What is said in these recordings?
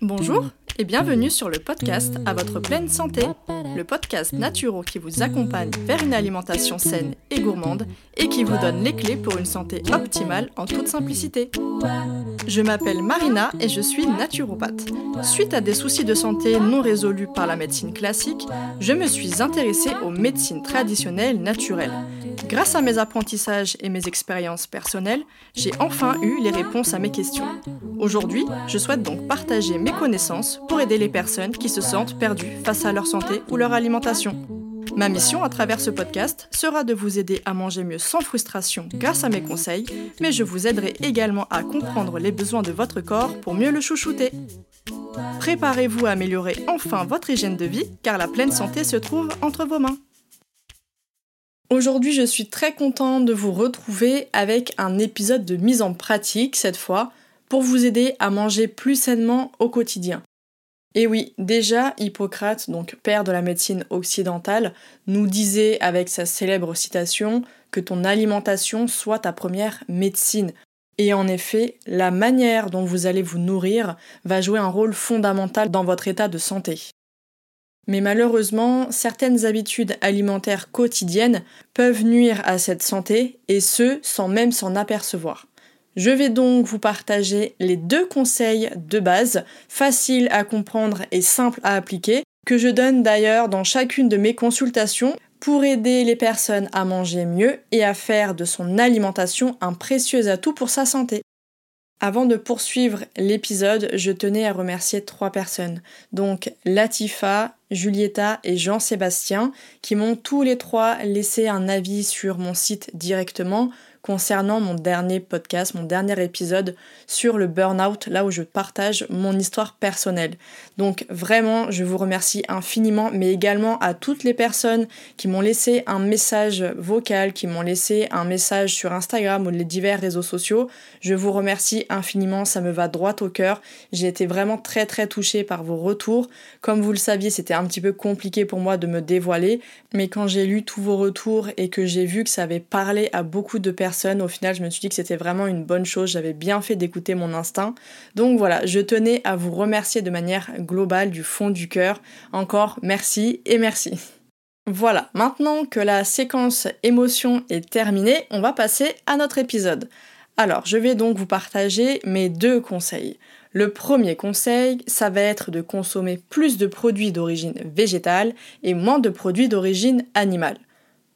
Bonjour et bienvenue sur le podcast À votre pleine santé, le podcast naturel qui vous accompagne vers une alimentation saine et gourmande et qui vous donne les clés pour une santé optimale en toute simplicité. Je m'appelle Marina et je suis naturopathe. Suite à des soucis de santé non résolus par la médecine classique, je me suis intéressée aux médecines traditionnelles naturelles. Grâce à mes apprentissages et mes expériences personnelles, j'ai enfin eu les réponses à mes questions. Aujourd'hui, je souhaite donc partager mes connaissances pour aider les personnes qui se sentent perdues face à leur santé ou leur alimentation. Ma mission à travers ce podcast sera de vous aider à manger mieux sans frustration grâce à mes conseils, mais je vous aiderai également à comprendre les besoins de votre corps pour mieux le chouchouter. Préparez-vous à améliorer enfin votre hygiène de vie car la pleine santé se trouve entre vos mains. Aujourd'hui, je suis très contente de vous retrouver avec un épisode de mise en pratique cette fois pour vous aider à manger plus sainement au quotidien. Et oui, déjà, Hippocrate, donc père de la médecine occidentale, nous disait avec sa célèbre citation que ton alimentation soit ta première médecine. Et en effet, la manière dont vous allez vous nourrir va jouer un rôle fondamental dans votre état de santé. Mais malheureusement, certaines habitudes alimentaires quotidiennes peuvent nuire à cette santé, et ce, sans même s'en apercevoir. Je vais donc vous partager les deux conseils de base, faciles à comprendre et simples à appliquer, que je donne d'ailleurs dans chacune de mes consultations pour aider les personnes à manger mieux et à faire de son alimentation un précieux atout pour sa santé. Avant de poursuivre l'épisode, je tenais à remercier trois personnes, donc Latifa, Julieta et Jean-Sébastien, qui m'ont tous les trois laissé un avis sur mon site directement concernant mon dernier podcast, mon dernier épisode sur le burn-out, là où je partage mon histoire personnelle. Donc vraiment, je vous remercie infiniment, mais également à toutes les personnes qui m'ont laissé un message vocal, qui m'ont laissé un message sur Instagram ou les divers réseaux sociaux. Je vous remercie infiniment, ça me va droit au cœur. J'ai été vraiment très très touchée par vos retours. Comme vous le saviez, c'était un petit peu compliqué pour moi de me dévoiler, mais quand j'ai lu tous vos retours et que j'ai vu que ça avait parlé à beaucoup de personnes, au final, je me suis dit que c'était vraiment une bonne chose. J'avais bien fait d'écouter mon instinct. Donc voilà, je tenais à vous remercier de manière globale, du fond du cœur. Encore merci et merci. Voilà, maintenant que la séquence émotion est terminée, on va passer à notre épisode. Alors, je vais donc vous partager mes deux conseils. Le premier conseil, ça va être de consommer plus de produits d'origine végétale et moins de produits d'origine animale.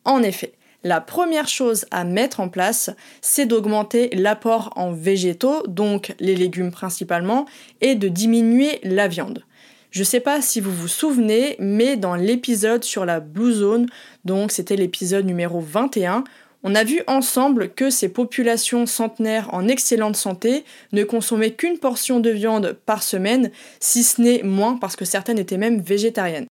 En effet, la première chose à mettre en place, c'est d'augmenter l'apport en végétaux, donc les légumes principalement, et de diminuer la viande. Je ne sais pas si vous vous souvenez, mais dans l'épisode sur la Blue Zone, donc c'était l'épisode numéro 21, on a vu ensemble que ces populations centenaires en excellente santé ne consommaient qu'une portion de viande par semaine, si ce n'est moins parce que certaines étaient même végétariennes.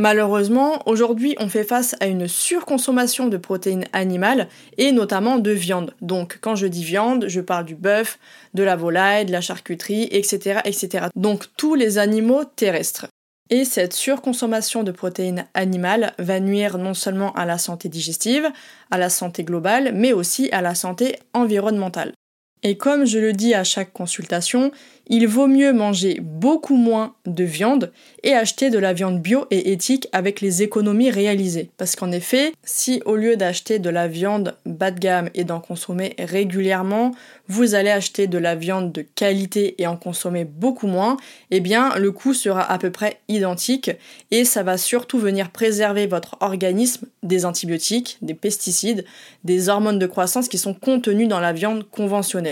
Malheureusement, aujourd'hui, on fait face à une surconsommation de protéines animales et notamment de viande. Donc, quand je dis viande, je parle du bœuf, de la volaille, de la charcuterie, etc., etc. Donc, tous les animaux terrestres. Et cette surconsommation de protéines animales va nuire non seulement à la santé digestive, à la santé globale, mais aussi à la santé environnementale. Et comme je le dis à chaque consultation, il vaut mieux manger beaucoup moins de viande et acheter de la viande bio et éthique avec les économies réalisées. Parce qu'en effet, si au lieu d'acheter de la viande bas de gamme et d'en consommer régulièrement, vous allez acheter de la viande de qualité et en consommer beaucoup moins, eh bien le coût sera à peu près identique et ça va surtout venir préserver votre organisme des antibiotiques, des pesticides, des hormones de croissance qui sont contenues dans la viande conventionnelle.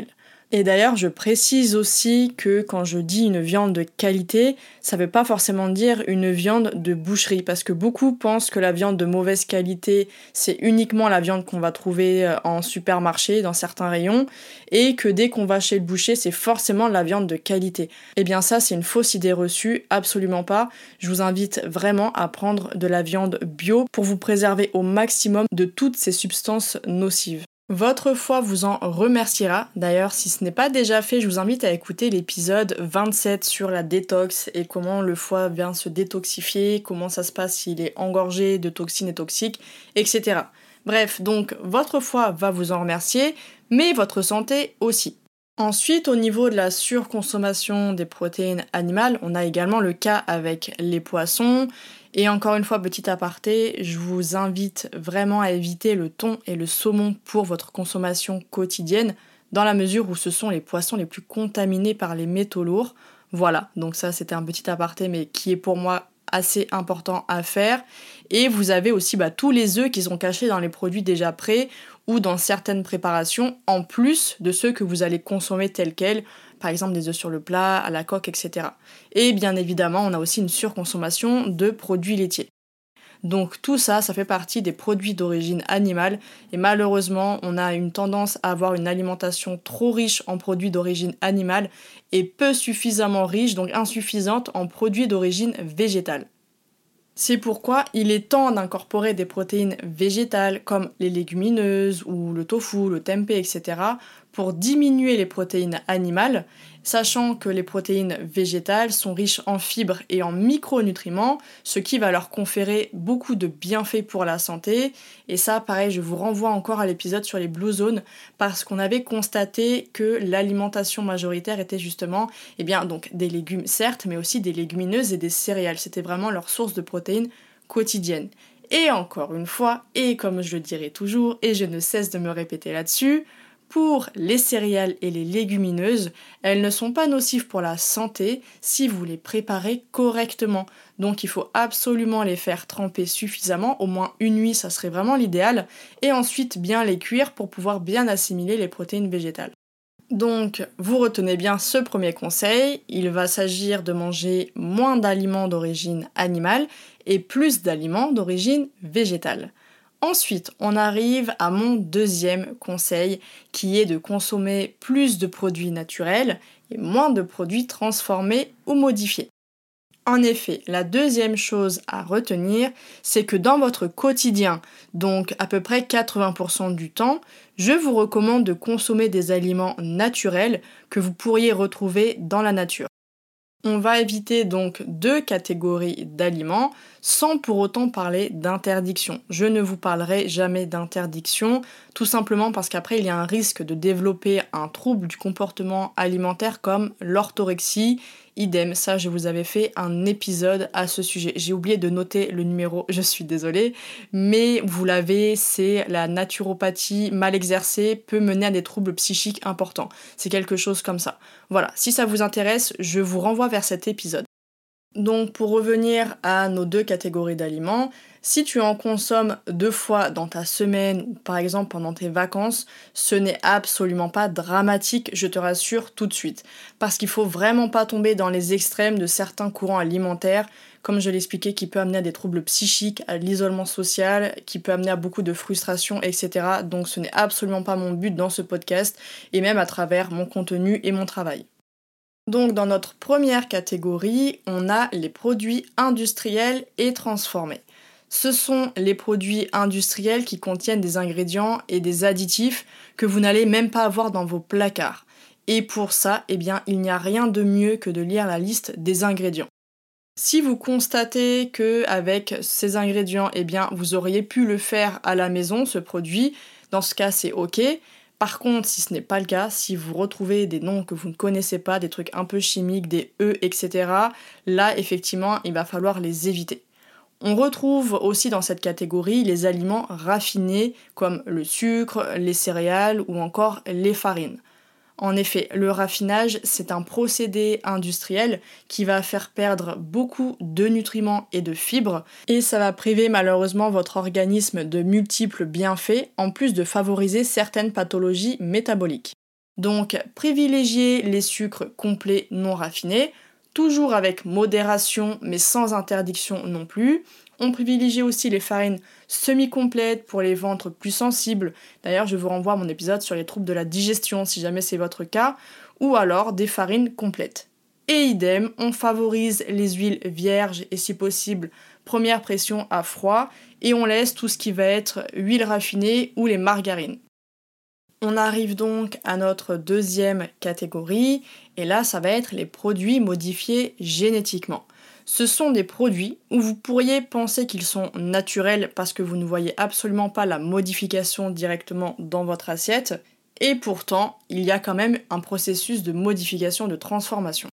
Et d'ailleurs, je précise aussi que quand je dis une viande de qualité, ça ne veut pas forcément dire une viande de boucherie, parce que beaucoup pensent que la viande de mauvaise qualité, c'est uniquement la viande qu'on va trouver euh, en supermarché, dans certains rayons, et que dès qu'on va chez le boucher, c'est forcément la viande de qualité. Eh bien ça, c'est une fausse idée reçue, absolument pas. Je vous invite vraiment à prendre de la viande bio pour vous préserver au maximum de toutes ces substances nocives. Votre foie vous en remerciera. D'ailleurs, si ce n'est pas déjà fait, je vous invite à écouter l'épisode 27 sur la détox et comment le foie vient se détoxifier, comment ça se passe s'il est engorgé de toxines et toxiques, etc. Bref, donc votre foie va vous en remercier, mais votre santé aussi. Ensuite, au niveau de la surconsommation des protéines animales, on a également le cas avec les poissons. Et encore une fois, petit aparté, je vous invite vraiment à éviter le thon et le saumon pour votre consommation quotidienne, dans la mesure où ce sont les poissons les plus contaminés par les métaux lourds. Voilà, donc ça c'était un petit aparté, mais qui est pour moi assez important à faire. Et vous avez aussi bah, tous les œufs qui sont cachés dans les produits déjà prêts ou dans certaines préparations, en plus de ceux que vous allez consommer tels quels, par exemple des œufs sur le plat, à la coque, etc. Et bien évidemment, on a aussi une surconsommation de produits laitiers. Donc tout ça, ça fait partie des produits d'origine animale et malheureusement, on a une tendance à avoir une alimentation trop riche en produits d'origine animale et peu suffisamment riche, donc insuffisante en produits d'origine végétale. C'est pourquoi il est temps d'incorporer des protéines végétales comme les légumineuses ou le tofu, le tempeh, etc. pour diminuer les protéines animales sachant que les protéines végétales sont riches en fibres et en micronutriments, ce qui va leur conférer beaucoup de bienfaits pour la santé. Et ça, pareil, je vous renvoie encore à l'épisode sur les blue zones, parce qu'on avait constaté que l'alimentation majoritaire était justement, eh bien, donc des légumes certes, mais aussi des légumineuses et des céréales. C'était vraiment leur source de protéines quotidienne. Et encore une fois, et comme je le dirai toujours, et je ne cesse de me répéter là-dessus, pour les céréales et les légumineuses, elles ne sont pas nocives pour la santé si vous les préparez correctement. Donc il faut absolument les faire tremper suffisamment, au moins une nuit ça serait vraiment l'idéal, et ensuite bien les cuire pour pouvoir bien assimiler les protéines végétales. Donc, vous retenez bien ce premier conseil, il va s'agir de manger moins d'aliments d'origine animale et plus d'aliments d'origine végétale. Ensuite, on arrive à mon deuxième conseil qui est de consommer plus de produits naturels et moins de produits transformés ou modifiés. En effet, la deuxième chose à retenir, c'est que dans votre quotidien, donc à peu près 80% du temps, je vous recommande de consommer des aliments naturels que vous pourriez retrouver dans la nature. On va éviter donc deux catégories d'aliments sans pour autant parler d'interdiction. Je ne vous parlerai jamais d'interdiction, tout simplement parce qu'après il y a un risque de développer un trouble du comportement alimentaire comme l'orthorexie Idem, ça je vous avais fait un épisode à ce sujet. J'ai oublié de noter le numéro, je suis désolée, mais vous l'avez, c'est la naturopathie mal exercée peut mener à des troubles psychiques importants. C'est quelque chose comme ça. Voilà, si ça vous intéresse, je vous renvoie vers cet épisode. Donc pour revenir à nos deux catégories d'aliments, si tu en consommes deux fois dans ta semaine ou par exemple pendant tes vacances, ce n'est absolument pas dramatique, je te rassure tout de suite. Parce qu'il faut vraiment pas tomber dans les extrêmes de certains courants alimentaires, comme je l'expliquais, qui peut amener à des troubles psychiques, à l'isolement social, qui peut amener à beaucoup de frustration, etc. Donc ce n'est absolument pas mon but dans ce podcast, et même à travers mon contenu et mon travail. Donc dans notre première catégorie, on a les produits industriels et transformés. Ce sont les produits industriels qui contiennent des ingrédients et des additifs que vous n'allez même pas avoir dans vos placards. Et pour ça, eh bien, il n'y a rien de mieux que de lire la liste des ingrédients. Si vous constatez que avec ces ingrédients, eh bien, vous auriez pu le faire à la maison, ce produit, dans ce cas, c'est OK. Par contre, si ce n'est pas le cas, si vous retrouvez des noms que vous ne connaissez pas, des trucs un peu chimiques, des E, etc., là, effectivement, il va falloir les éviter. On retrouve aussi dans cette catégorie les aliments raffinés comme le sucre, les céréales ou encore les farines. En effet, le raffinage, c'est un procédé industriel qui va faire perdre beaucoup de nutriments et de fibres, et ça va priver malheureusement votre organisme de multiples bienfaits, en plus de favoriser certaines pathologies métaboliques. Donc, privilégiez les sucres complets non raffinés, toujours avec modération mais sans interdiction non plus. On privilégie aussi les farines semi-complètes pour les ventres plus sensibles. D'ailleurs, je vous renvoie à mon épisode sur les troubles de la digestion si jamais c'est votre cas, ou alors des farines complètes. Et idem, on favorise les huiles vierges et si possible première pression à froid et on laisse tout ce qui va être huile raffinée ou les margarines. On arrive donc à notre deuxième catégorie, et là ça va être les produits modifiés génétiquement. Ce sont des produits où vous pourriez penser qu'ils sont naturels parce que vous ne voyez absolument pas la modification directement dans votre assiette, et pourtant il y a quand même un processus de modification, de transformation.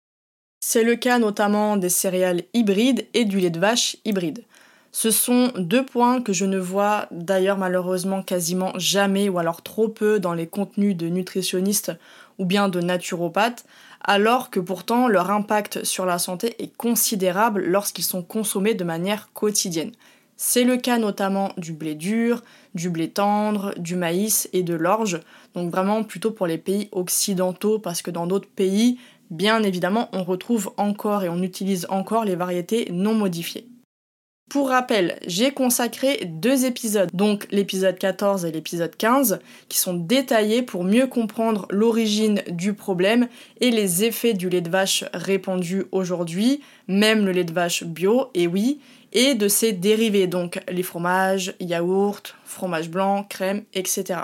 C'est le cas notamment des céréales hybrides et du lait de vache hybride. Ce sont deux points que je ne vois d'ailleurs malheureusement quasiment jamais ou alors trop peu dans les contenus de nutritionnistes ou bien de naturopathes, alors que pourtant leur impact sur la santé est considérable lorsqu'ils sont consommés de manière quotidienne. C'est le cas notamment du blé dur, du blé tendre, du maïs et de l'orge, donc vraiment plutôt pour les pays occidentaux parce que dans d'autres pays, bien évidemment, on retrouve encore et on utilise encore les variétés non modifiées. Pour rappel, j'ai consacré deux épisodes, donc l'épisode 14 et l'épisode 15, qui sont détaillés pour mieux comprendre l'origine du problème et les effets du lait de vache répandu aujourd'hui, même le lait de vache bio, et oui, et de ses dérivés, donc les fromages, yaourts, fromage blanc, crème, etc.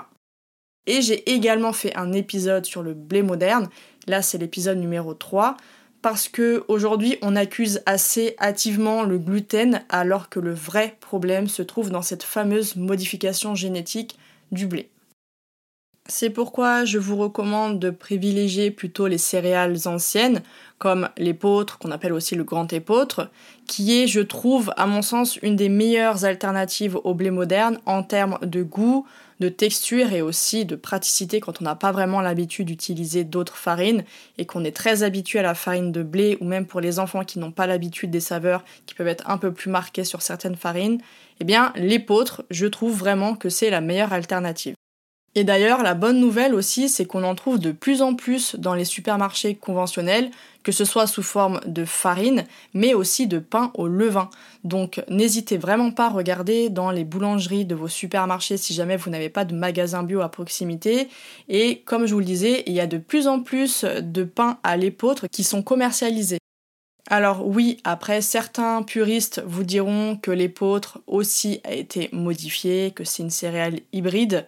Et j'ai également fait un épisode sur le blé moderne, là c'est l'épisode numéro 3, parce que aujourd'hui on accuse assez hâtivement le gluten alors que le vrai problème se trouve dans cette fameuse modification génétique du blé. C'est pourquoi je vous recommande de privilégier plutôt les céréales anciennes, comme l'épeautre, qu'on appelle aussi le grand épeautre, qui est, je trouve, à mon sens, une des meilleures alternatives au blé moderne en termes de goût, de texture et aussi de praticité quand on n'a pas vraiment l'habitude d'utiliser d'autres farines et qu'on est très habitué à la farine de blé ou même pour les enfants qui n'ont pas l'habitude des saveurs qui peuvent être un peu plus marquées sur certaines farines, eh bien l'épeautre, je trouve vraiment que c'est la meilleure alternative. Et d'ailleurs, la bonne nouvelle aussi, c'est qu'on en trouve de plus en plus dans les supermarchés conventionnels, que ce soit sous forme de farine, mais aussi de pain au levain. Donc n'hésitez vraiment pas à regarder dans les boulangeries de vos supermarchés si jamais vous n'avez pas de magasin bio à proximité. Et comme je vous le disais, il y a de plus en plus de pains à l'épeautre qui sont commercialisés. Alors oui, après certains puristes vous diront que l'épeautre aussi a été modifié, que c'est une céréale hybride,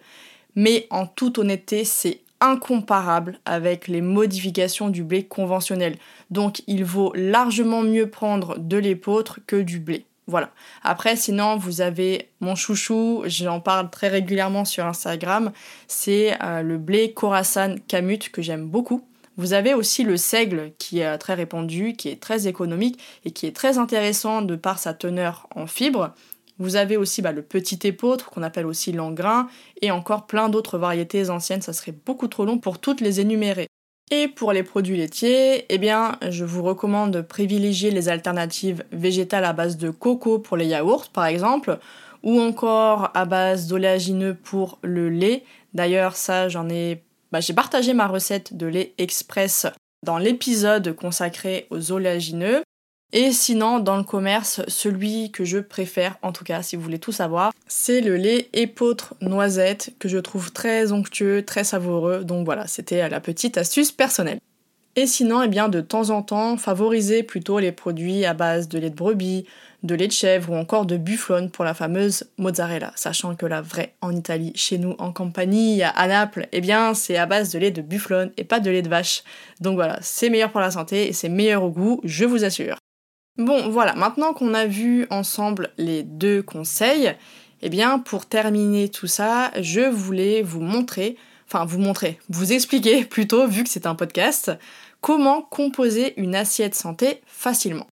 mais en toute honnêteté, c'est incomparable avec les modifications du blé conventionnel. Donc il vaut largement mieux prendre de l'épeautre que du blé. Voilà. Après, sinon, vous avez mon chouchou, j'en parle très régulièrement sur Instagram, c'est euh, le blé Khorasan Kamut que j'aime beaucoup. Vous avez aussi le seigle qui est très répandu, qui est très économique et qui est très intéressant de par sa teneur en fibres. Vous avez aussi bah, le petit épeautre qu'on appelle aussi l'engrain et encore plein d'autres variétés anciennes, ça serait beaucoup trop long pour toutes les énumérer. Et pour les produits laitiers, eh bien, je vous recommande de privilégier les alternatives végétales à base de coco pour les yaourts par exemple, ou encore à base d'oléagineux pour le lait. D'ailleurs, ça, j'en ai bah, j'ai partagé ma recette de lait express dans l'épisode consacré aux oléagineux. Et sinon, dans le commerce, celui que je préfère, en tout cas si vous voulez tout savoir, c'est le lait épeautre noisette que je trouve très onctueux, très savoureux. Donc voilà, c'était la petite astuce personnelle. Et sinon, eh bien, de temps en temps, favoriser plutôt les produits à base de lait de brebis, de lait de chèvre ou encore de bufflone pour la fameuse mozzarella, sachant que la vraie en Italie, chez nous en Campanie, à Naples, eh bien, c'est à base de lait de bufflone et pas de lait de vache. Donc voilà, c'est meilleur pour la santé et c'est meilleur au goût, je vous assure. Bon, voilà, maintenant qu'on a vu ensemble les deux conseils, eh bien, pour terminer tout ça, je voulais vous montrer, enfin, vous montrer, vous expliquer plutôt, vu que c'est un podcast, comment composer une assiette santé facilement.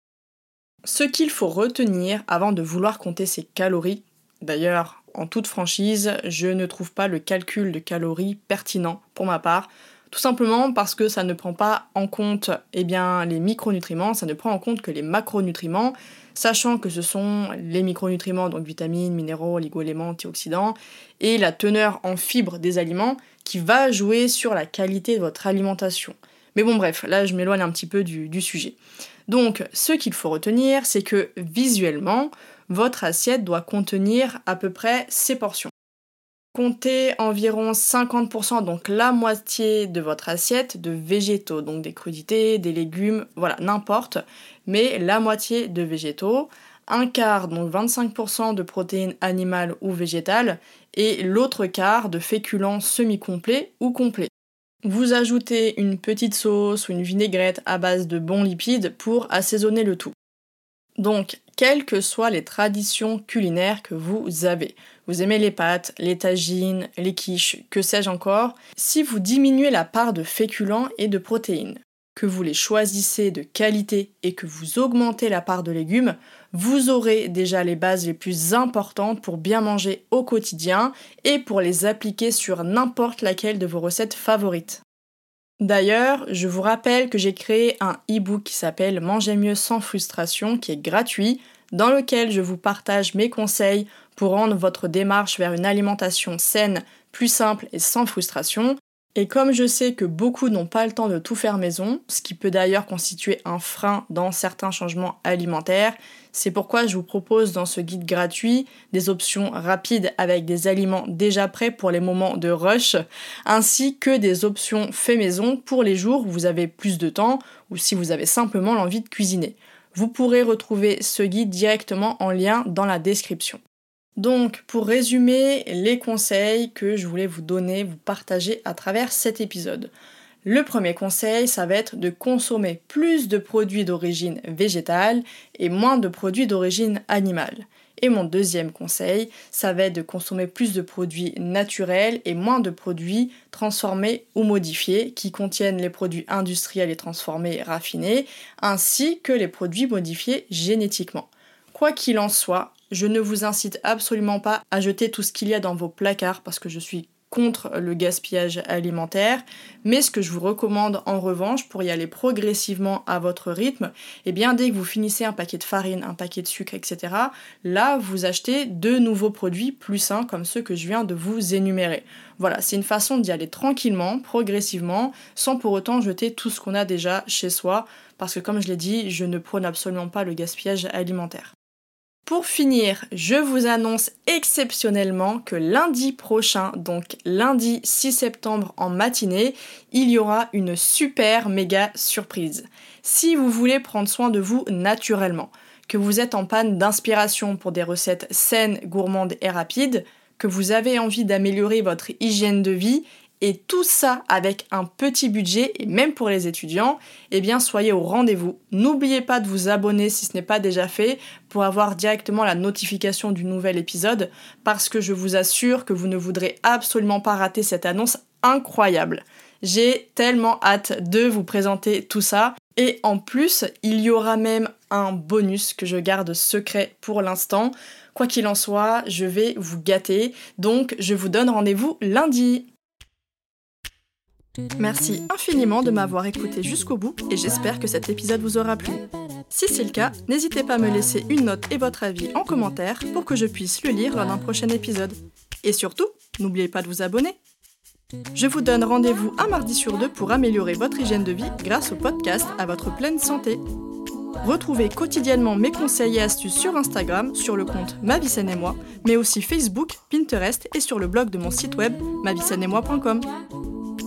Ce qu'il faut retenir avant de vouloir compter ses calories, d'ailleurs, en toute franchise, je ne trouve pas le calcul de calories pertinent pour ma part, tout simplement parce que ça ne prend pas en compte eh bien, les micronutriments, ça ne prend en compte que les macronutriments, sachant que ce sont les micronutriments, donc vitamines, minéraux, oligo-éléments, antioxydants, et la teneur en fibres des aliments qui va jouer sur la qualité de votre alimentation. Mais bon bref, là je m'éloigne un petit peu du, du sujet. Donc ce qu'il faut retenir, c'est que visuellement, votre assiette doit contenir à peu près ces portions. Comptez environ 50%, donc la moitié de votre assiette de végétaux, donc des crudités, des légumes, voilà, n'importe, mais la moitié de végétaux, un quart, donc 25% de protéines animales ou végétales, et l'autre quart de féculents semi-complets ou complets. Vous ajoutez une petite sauce ou une vinaigrette à base de bons lipides pour assaisonner le tout. Donc, quelles que soient les traditions culinaires que vous avez, aimez les pâtes, les tagines, les quiches, que sais-je encore, si vous diminuez la part de féculents et de protéines, que vous les choisissez de qualité et que vous augmentez la part de légumes, vous aurez déjà les bases les plus importantes pour bien manger au quotidien et pour les appliquer sur n'importe laquelle de vos recettes favorites. D'ailleurs, je vous rappelle que j'ai créé un e-book qui s'appelle Manger mieux sans frustration, qui est gratuit, dans lequel je vous partage mes conseils pour rendre votre démarche vers une alimentation saine, plus simple et sans frustration. Et comme je sais que beaucoup n'ont pas le temps de tout faire maison, ce qui peut d'ailleurs constituer un frein dans certains changements alimentaires, c'est pourquoi je vous propose dans ce guide gratuit des options rapides avec des aliments déjà prêts pour les moments de rush, ainsi que des options fait maison pour les jours où vous avez plus de temps ou si vous avez simplement l'envie de cuisiner. Vous pourrez retrouver ce guide directement en lien dans la description. Donc, pour résumer les conseils que je voulais vous donner, vous partager à travers cet épisode. Le premier conseil, ça va être de consommer plus de produits d'origine végétale et moins de produits d'origine animale. Et mon deuxième conseil, ça va être de consommer plus de produits naturels et moins de produits transformés ou modifiés qui contiennent les produits industriels et transformés raffinés, ainsi que les produits modifiés génétiquement. Quoi qu'il en soit, je ne vous incite absolument pas à jeter tout ce qu'il y a dans vos placards parce que je suis contre le gaspillage alimentaire, mais ce que je vous recommande en revanche pour y aller progressivement à votre rythme, et eh bien dès que vous finissez un paquet de farine, un paquet de sucre, etc., là vous achetez de nouveaux produits plus sains comme ceux que je viens de vous énumérer. Voilà, c'est une façon d'y aller tranquillement, progressivement, sans pour autant jeter tout ce qu'on a déjà chez soi, parce que comme je l'ai dit, je ne prône absolument pas le gaspillage alimentaire. Pour finir, je vous annonce exceptionnellement que lundi prochain, donc lundi 6 septembre en matinée, il y aura une super méga surprise. Si vous voulez prendre soin de vous naturellement, que vous êtes en panne d'inspiration pour des recettes saines, gourmandes et rapides, que vous avez envie d'améliorer votre hygiène de vie et tout ça avec un petit budget et même pour les étudiants, eh bien soyez au rendez-vous. N'oubliez pas de vous abonner si ce n'est pas déjà fait pour avoir directement la notification du nouvel épisode parce que je vous assure que vous ne voudrez absolument pas rater cette annonce incroyable. J'ai tellement hâte de vous présenter tout ça et en plus, il y aura même un bonus que je garde secret pour l'instant. Quoi qu'il en soit, je vais vous gâter. Donc, je vous donne rendez-vous lundi. Merci infiniment de m'avoir écouté jusqu'au bout et j'espère que cet épisode vous aura plu. Si c'est le cas, n'hésitez pas à me laisser une note et votre avis en commentaire pour que je puisse le lire lors d'un prochain épisode. Et surtout, n'oubliez pas de vous abonner. Je vous donne rendez-vous un mardi sur deux pour améliorer votre hygiène de vie grâce au podcast à votre pleine santé. Retrouvez quotidiennement mes conseils et astuces sur Instagram, sur le compte Ma et moi, mais aussi Facebook, Pinterest et sur le blog de mon site web moi.com.